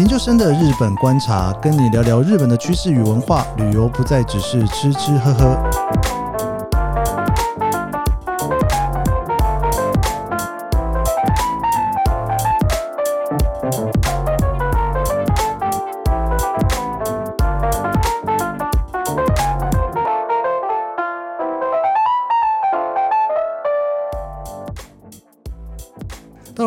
研究生的日本观察，跟你聊聊日本的趋势与文化。旅游不再只是吃吃喝喝。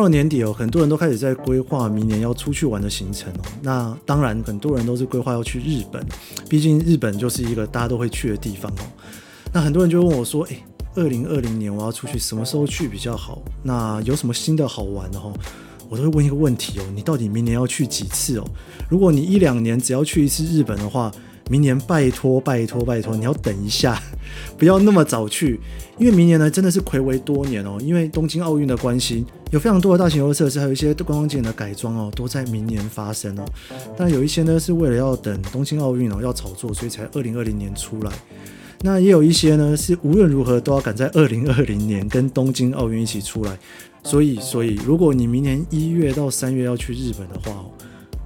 了年底哦，很多人都开始在规划明年要出去玩的行程哦。那当然，很多人都是规划要去日本，毕竟日本就是一个大家都会去的地方哦。那很多人就问我说：“诶，二零二零年我要出去，什么时候去比较好？那有什么新的好玩的哈？”我都会问一个问题哦：你到底明年要去几次哦？如果你一两年只要去一次日本的话，明年拜托拜托拜托，你要等一下，不要那么早去，因为明年呢真的是暌违多年哦，因为东京奥运的关系，有非常多的大型游乐设施，还有一些观光景点的改装哦，都在明年发生哦。但有一些呢是为了要等东京奥运哦要炒作，所以才二零二零年出来。那也有一些呢是无论如何都要赶在二零二零年跟东京奥运一起出来。所以，所以如果你明年一月到三月要去日本的话，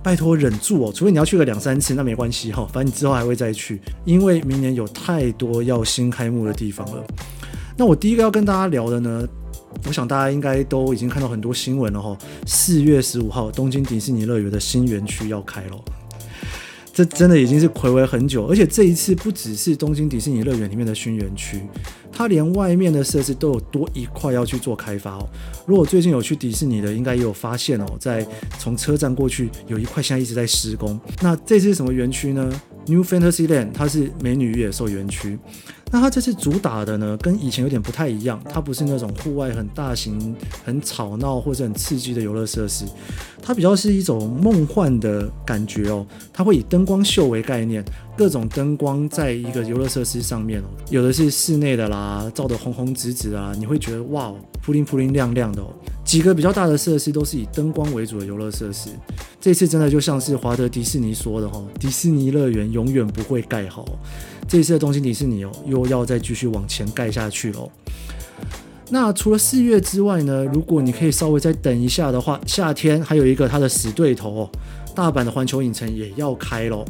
拜托忍住哦，除非你要去个两三次，那没关系哈，反正你之后还会再去，因为明年有太多要新开幕的地方了。那我第一个要跟大家聊的呢，我想大家应该都已经看到很多新闻了哈，四月十五号东京迪士尼乐园的新园区要开了。这真的已经是暌违很久，而且这一次不只是东京迪士尼乐园里面的新园区，它连外面的设施都有多一块要去做开发哦。如果最近有去迪士尼的，应该也有发现哦，在从车站过去有一块现在一直在施工。那这是什么园区呢？New Fantasyland，它是美女与野兽园区。那它这次主打的呢，跟以前有点不太一样，它不是那种户外很大型、很吵闹或者很刺激的游乐设施，它比较是一种梦幻的感觉哦。它会以灯光秀为概念，各种灯光在一个游乐设施上面哦，有的是室内的啦，照得红红紫紫啊，你会觉得哇哦，扑灵扑灵亮亮的哦。几个比较大的设施都是以灯光为主的游乐设施，这次真的就像是华德迪士尼说的哈，迪士尼乐园永远不会盖好。这次的东京迪士尼哦，又要再继续往前盖下去喽。那除了四月之外呢，如果你可以稍微再等一下的话，夏天还有一个它的死对头哦，大阪的环球影城也要开喽。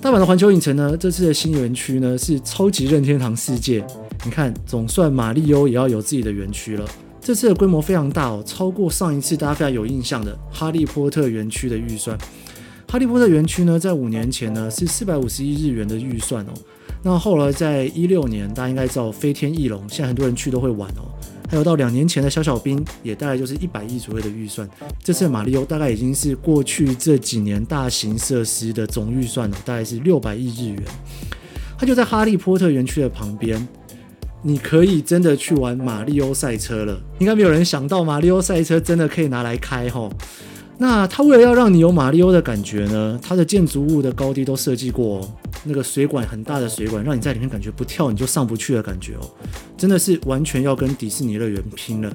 大阪的环球影城呢，这次的新园区呢是超级任天堂世界，你看，总算马里欧也要有自己的园区了。这次的规模非常大哦，超过上一次大家非常有印象的哈利波特园区的预算。哈利波特园区呢，在五年前呢是四百五十亿日元的预算哦。那后来在一六年，大家应该知道飞天翼龙，现在很多人去都会玩哦。还有到两年前的小小兵，也大概就是一百亿左右的预算。这次的马里奥大概已经是过去这几年大型设施的总预算了，大概是六百亿日元。它就在哈利波特园区的旁边，你可以真的去玩马里奥赛车了。应该没有人想到马里奥赛车真的可以拿来开吼。那它为了要让你有马里欧的感觉呢，它的建筑物的高低都设计过，哦那个水管很大的水管，让你在里面感觉不跳你就上不去的感觉哦，真的是完全要跟迪士尼乐园拼了。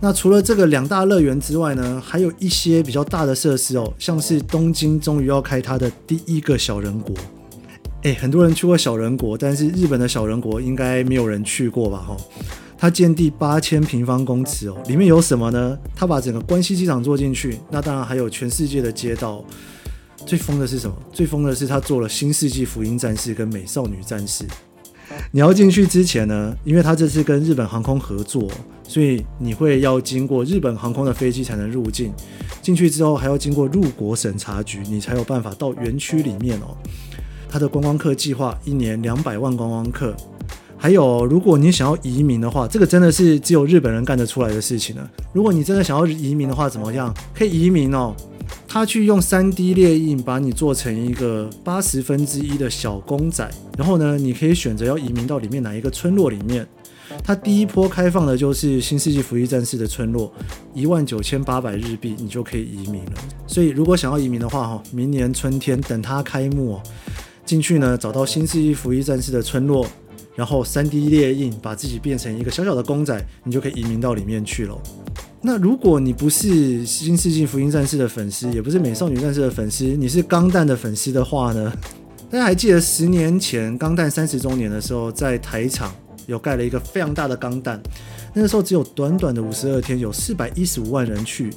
那除了这个两大乐园之外呢，还有一些比较大的设施哦，像是东京终于要开它的第一个小人国，诶，很多人去过小人国，但是日本的小人国应该没有人去过吧？哈。它建地八千平方公尺哦，里面有什么呢？它把整个关西机场做进去，那当然还有全世界的街道。最疯的是什么？最疯的是它做了新世纪福音战士跟美少女战士。你要进去之前呢，因为它这次跟日本航空合作，所以你会要经过日本航空的飞机才能入境。进去之后还要经过入国审查局，你才有办法到园区里面哦。它的观光客计划一年两百万观光客。还有，如果你想要移民的话，这个真的是只有日本人干得出来的事情了。如果你真的想要移民的话，怎么样？可以移民哦。他去用 3D 列印把你做成一个八十分之一的小公仔，然后呢，你可以选择要移民到里面哪一个村落里面。他第一波开放的就是新世纪福音战士的村落，一万九千八百日币，你就可以移民了。所以，如果想要移民的话，哈，明年春天等它开幕，进去呢，找到新世纪福音战士的村落。然后三 D 列印，把自己变成一个小小的公仔，你就可以移民到里面去了。那如果你不是新世纪福音战士的粉丝，也不是美少女战士的粉丝，你是钢弹的粉丝的话呢？大家还记得十年前钢弹三十周年的时候，在台场有盖了一个非常大的钢弹，那个时候只有短短的五十二天，有四百一十五万人去。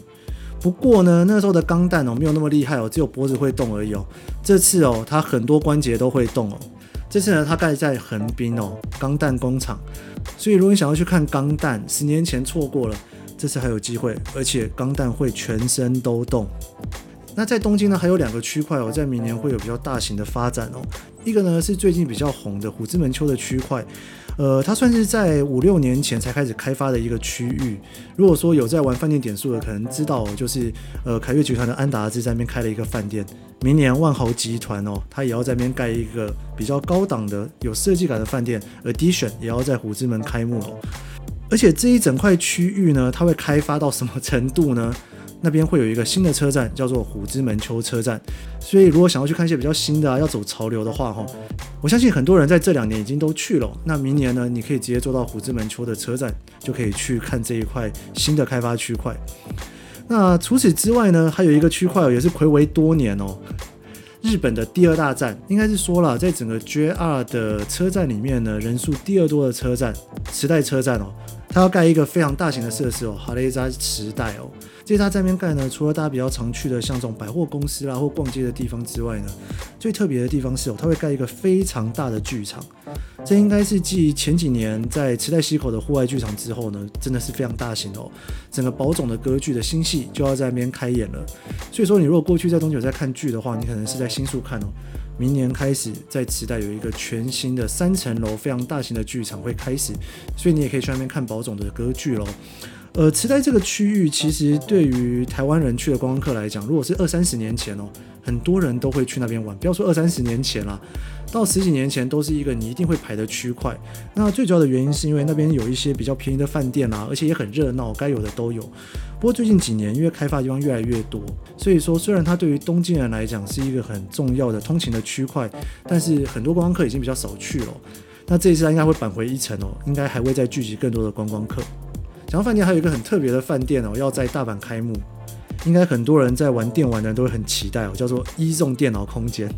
不过呢，那时候的钢弹哦没有那么厉害哦，只有脖子会动而已哦。这次哦，它很多关节都会动哦。这次呢，它盖在横滨哦，钢弹工厂。所以如果你想要去看钢弹，十年前错过了，这次还有机会，而且钢弹会全身都动。那在东京呢，还有两个区块哦，在明年会有比较大型的发展哦。一个呢是最近比较红的虎之门丘的区块，呃，它算是在五六年前才开始开发的一个区域。如果说有在玩饭店点数的，可能知道就是呃凯悦集团的安达兹在那边开了一个饭店。明年万豪集团哦，它也要在那边盖一个比较高档的、有设计感的饭店，Addition 也要在虎之门开幕哦。而且这一整块区域呢，它会开发到什么程度呢？那边会有一个新的车站，叫做虎之门丘车站。所以如果想要去看一些比较新的啊，要走潮流的话，哈，我相信很多人在这两年已经都去了。那明年呢，你可以直接坐到虎之门丘的车站，就可以去看这一块新的开发区块。那除此之外呢，还有一个区块也是暌违多年哦。日本的第二大站，应该是说了，在整个 JR 的车站里面呢，人数第二多的车站——池袋车站哦，它要盖一个非常大型的设施哦，哈雷扎池袋哦。这它这边盖呢，除了大家比较常去的像这种百货公司啦或逛街的地方之外呢，最特别的地方是哦，它会盖一个非常大的剧场。这应该是继前几年在池袋西口的户外剧场之后呢，真的是非常大型哦。整个宝冢的歌剧的新戏就要在那边开演了。所以说，你如果过去在东九在看剧的话，你可能是在新宿看哦。明年开始在池袋有一个全新的三层楼非常大型的剧场会开始，所以你也可以去那边看宝总的歌剧喽。呃，池袋这个区域其实对于台湾人去的观光客来讲，如果是二三十年前哦，很多人都会去那边玩。不要说二三十年前啦，到十几年前都是一个你一定会排的区块。那最主要的原因是因为那边有一些比较便宜的饭店啦，而且也很热闹，该有的都有。不过最近几年因为开发地方越来越多，所以说虽然它对于东京人来讲是一个很重要的通勤的区块，但是很多观光客已经比较少去了。那这一次它应该会扳回一城哦，应该还会再聚集更多的观光客。讲到饭店，还有一个很特别的饭店哦，要在大阪开幕，应该很多人在玩电玩的人都会很期待哦，叫做一众电脑空间。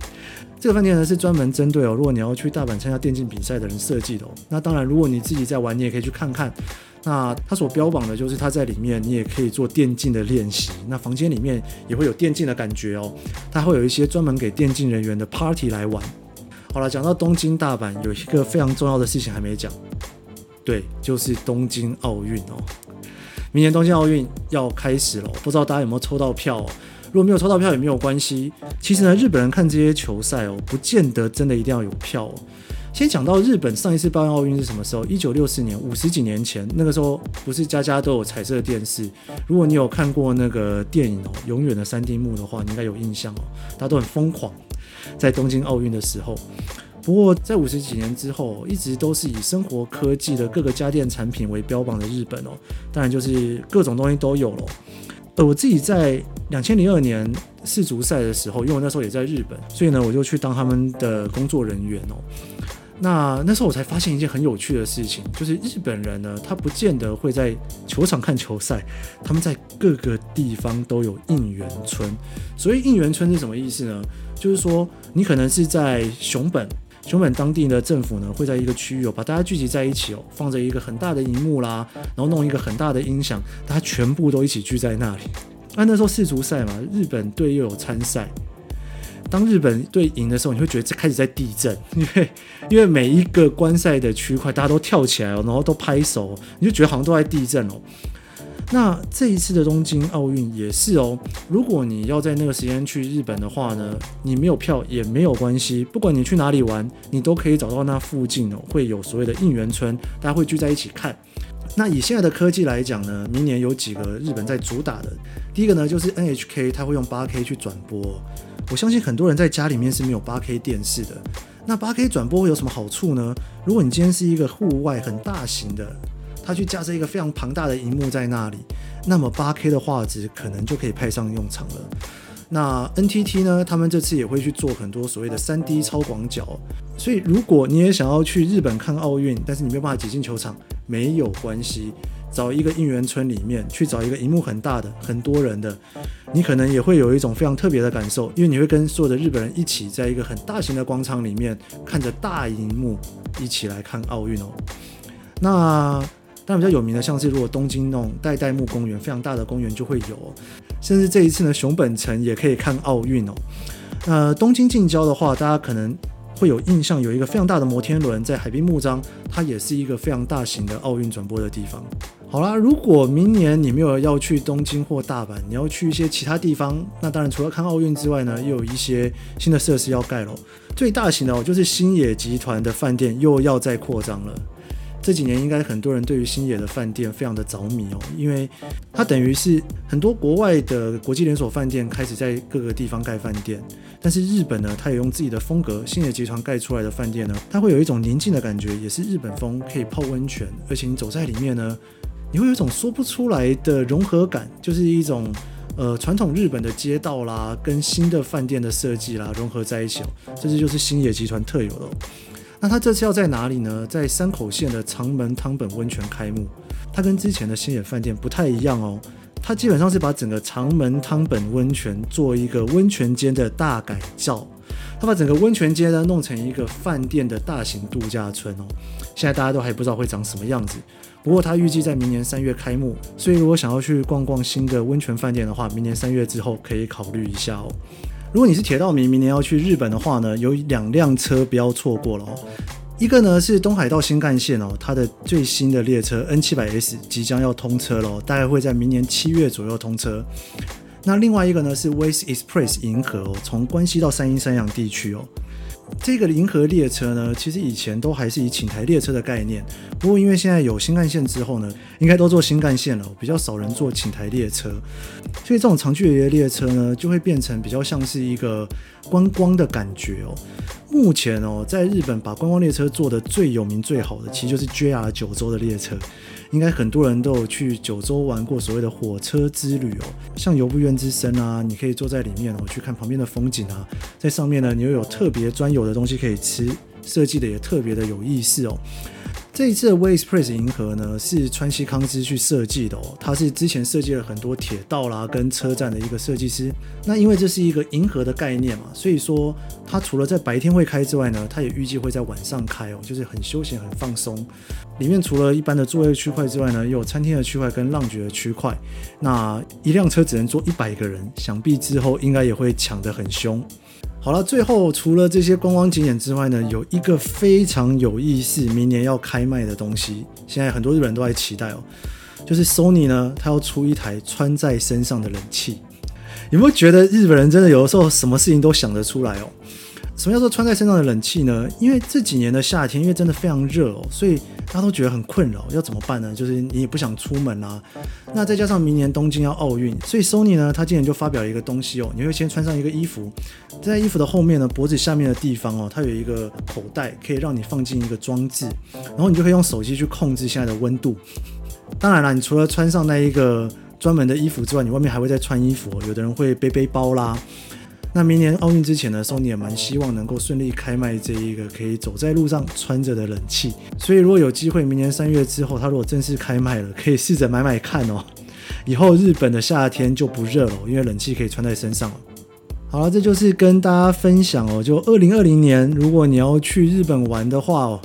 这个饭店呢是专门针对哦，如果你要去大阪参加电竞比赛的人设计的哦。那当然，如果你自己在玩，你也可以去看看。那它所标榜的就是它在里面，你也可以做电竞的练习。那房间里面也会有电竞的感觉哦，它会有一些专门给电竞人员的 party 来玩。好了，讲到东京、大阪，有一个非常重要的事情还没讲。对，就是东京奥运哦，明年东京奥运要开始了，不知道大家有没有抽到票？如果没有抽到票也没有关系。其实呢，日本人看这些球赛哦，不见得真的一定要有票。哦。先讲到日本上一次办奥运是什么时候？一九六四年，五十几年前。那个时候不是家家都有彩色电视。如果你有看过那个电影哦，《永远的三丁目》的话，你应该有印象哦。大家都很疯狂，在东京奥运的时候。不过，在五十几年之后，一直都是以生活科技的各个家电产品为标榜的日本哦，当然就是各种东西都有了。呃，我自己在两千零二年世足赛的时候，因为我那时候也在日本，所以呢，我就去当他们的工作人员哦。那那时候我才发现一件很有趣的事情，就是日本人呢，他不见得会在球场看球赛，他们在各个地方都有应援村。所以应援村是什么意思呢？就是说，你可能是在熊本。熊本当地的政府呢，会在一个区域哦，把大家聚集在一起哦，放着一个很大的荧幕啦，然后弄一个很大的音响，大家全部都一起聚在那里。那那时候世足赛嘛，日本队又有参赛。当日本队赢的时候，你会觉得开始在地震，因为因为每一个观赛的区块，大家都跳起来哦，然后都拍手，你就觉得好像都在地震哦。那这一次的东京奥运也是哦。如果你要在那个时间去日本的话呢，你没有票也没有关系，不管你去哪里玩，你都可以找到那附近哦，会有所谓的应援村，大家会聚在一起看。那以现在的科技来讲呢，明年有几个日本在主打的，第一个呢就是 NHK，它会用 8K 去转播。我相信很多人在家里面是没有 8K 电视的。那 8K 转播会有什么好处呢？如果你今天是一个户外很大型的。它去架设一个非常庞大的荧幕在那里，那么八 K 的画质可能就可以派上用场了。那 NTT 呢？他们这次也会去做很多所谓的三 D 超广角，所以如果你也想要去日本看奥运，但是你没有办法挤进球场，没有关系，找一个应援村里面去找一个荧幕很大的、很多人的，你可能也会有一种非常特别的感受，因为你会跟所有的日本人一起在一个很大型的广场里面看着大荧幕一起来看奥运哦。那但比较有名的，像是如果东京那种代代木公园，非常大的公园就会有，甚至这一次呢，熊本城也可以看奥运哦。呃，东京近郊的话，大家可能会有印象，有一个非常大的摩天轮在海滨木章，它也是一个非常大型的奥运转播的地方。好啦，如果明年你没有要去东京或大阪，你要去一些其他地方，那当然除了看奥运之外呢，又有一些新的设施要盖了。最大型的哦，就是星野集团的饭店又要再扩张了。这几年应该很多人对于星野的饭店非常的着迷哦，因为它等于是很多国外的国际连锁饭店开始在各个地方盖饭店，但是日本呢，它也用自己的风格，星野集团盖出来的饭店呢，它会有一种宁静的感觉，也是日本风，可以泡温泉，而且你走在里面呢，你会有一种说不出来的融合感，就是一种呃传统日本的街道啦，跟新的饭店的设计啦融合在一起哦，这是就是星野集团特有的。那它这次要在哪里呢？在山口县的长门汤本温泉开幕。它跟之前的星野饭店不太一样哦，它基本上是把整个长门汤本温泉做一个温泉间的大改造。它把整个温泉街呢弄成一个饭店的大型度假村哦。现在大家都还不知道会长什么样子，不过它预计在明年三月开幕，所以如果想要去逛逛新的温泉饭店的话，明年三月之后可以考虑一下哦。如果你是铁道迷，明年要去日本的话呢，有两辆车不要错过了哦。一个呢是东海道新干线哦，它的最新的列车 N 七百 S 即将要通车了，大概会在明年七月左右通车。那另外一个呢是 w a s t Express 银河哦，从关西到山阴山阳地区哦。这个银河列车呢，其实以前都还是以寝台列车的概念，不过因为现在有新干线之后呢，应该都做新干线了，比较少人坐寝台列车，所以这种长距离的列车呢，就会变成比较像是一个观光的感觉哦。目前哦，在日本把观光列车做的最有名最好的，其实就是 JR 九州的列车。应该很多人都有去九州玩过所谓的火车之旅哦，像游步院之森啊，你可以坐在里面哦，去看旁边的风景啊，在上面呢，你又有特别专有的东西可以吃，设计的也特别的有意思哦。这一次的 Way Express 银河呢，是川西康之去设计的哦。他是之前设计了很多铁道啦跟车站的一个设计师。那因为这是一个银河的概念嘛，所以说它除了在白天会开之外呢，它也预计会在晚上开哦，就是很休闲很放松。里面除了一般的座位区块之外呢，也有餐厅的区块跟浪爵的区块。那一辆车只能坐一百个人，想必之后应该也会抢得很凶。好了，最后除了这些观光景点之外呢，有一个非常有意思，明年要开卖的东西，现在很多日本人都在期待哦，就是 Sony 呢，它要出一台穿在身上的冷气。有没有觉得日本人真的有的时候什么事情都想得出来哦？什么叫做穿在身上的冷气呢？因为这几年的夏天，因为真的非常热哦，所以大家都觉得很困扰，要怎么办呢？就是你也不想出门啊。那再加上明年东京要奥运，所以 Sony 呢，它今年就发表了一个东西哦，你会先穿上一个衣服，在衣服的后面呢，脖子下面的地方哦，它有一个口袋，可以让你放进一个装置，然后你就可以用手机去控制现在的温度。当然了，你除了穿上那一个专门的衣服之外，你外面还会再穿衣服，有的人会背背包啦。那明年奥运之前呢，Sony 也蛮希望能够顺利开卖这一个可以走在路上穿着的冷气。所以如果有机会，明年三月之后，它如果正式开卖了，可以试着买买看哦。以后日本的夏天就不热了，因为冷气可以穿在身上了。好了，这就是跟大家分享哦。就二零二零年，如果你要去日本玩的话哦。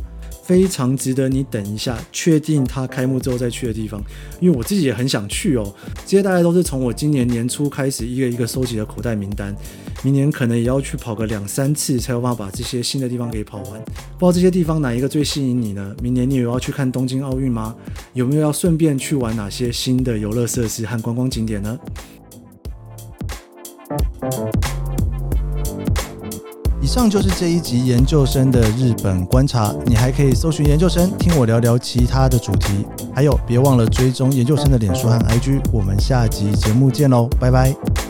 非常值得你等一下，确定它开幕之后再去的地方，因为我自己也很想去哦。这些大概都是从我今年年初开始一个一个收集的口袋名单，明年可能也要去跑个两三次，才有办法把这些新的地方给跑完。不知道这些地方哪一个最吸引你呢？明年你有要去看东京奥运吗？有没有要顺便去玩哪些新的游乐设施和观光景点呢？以上就是这一集研究生的日本观察，你还可以搜寻研究生，听我聊聊其他的主题。还有，别忘了追踪研究生的脸书和 IG。我们下集节目见喽，拜拜。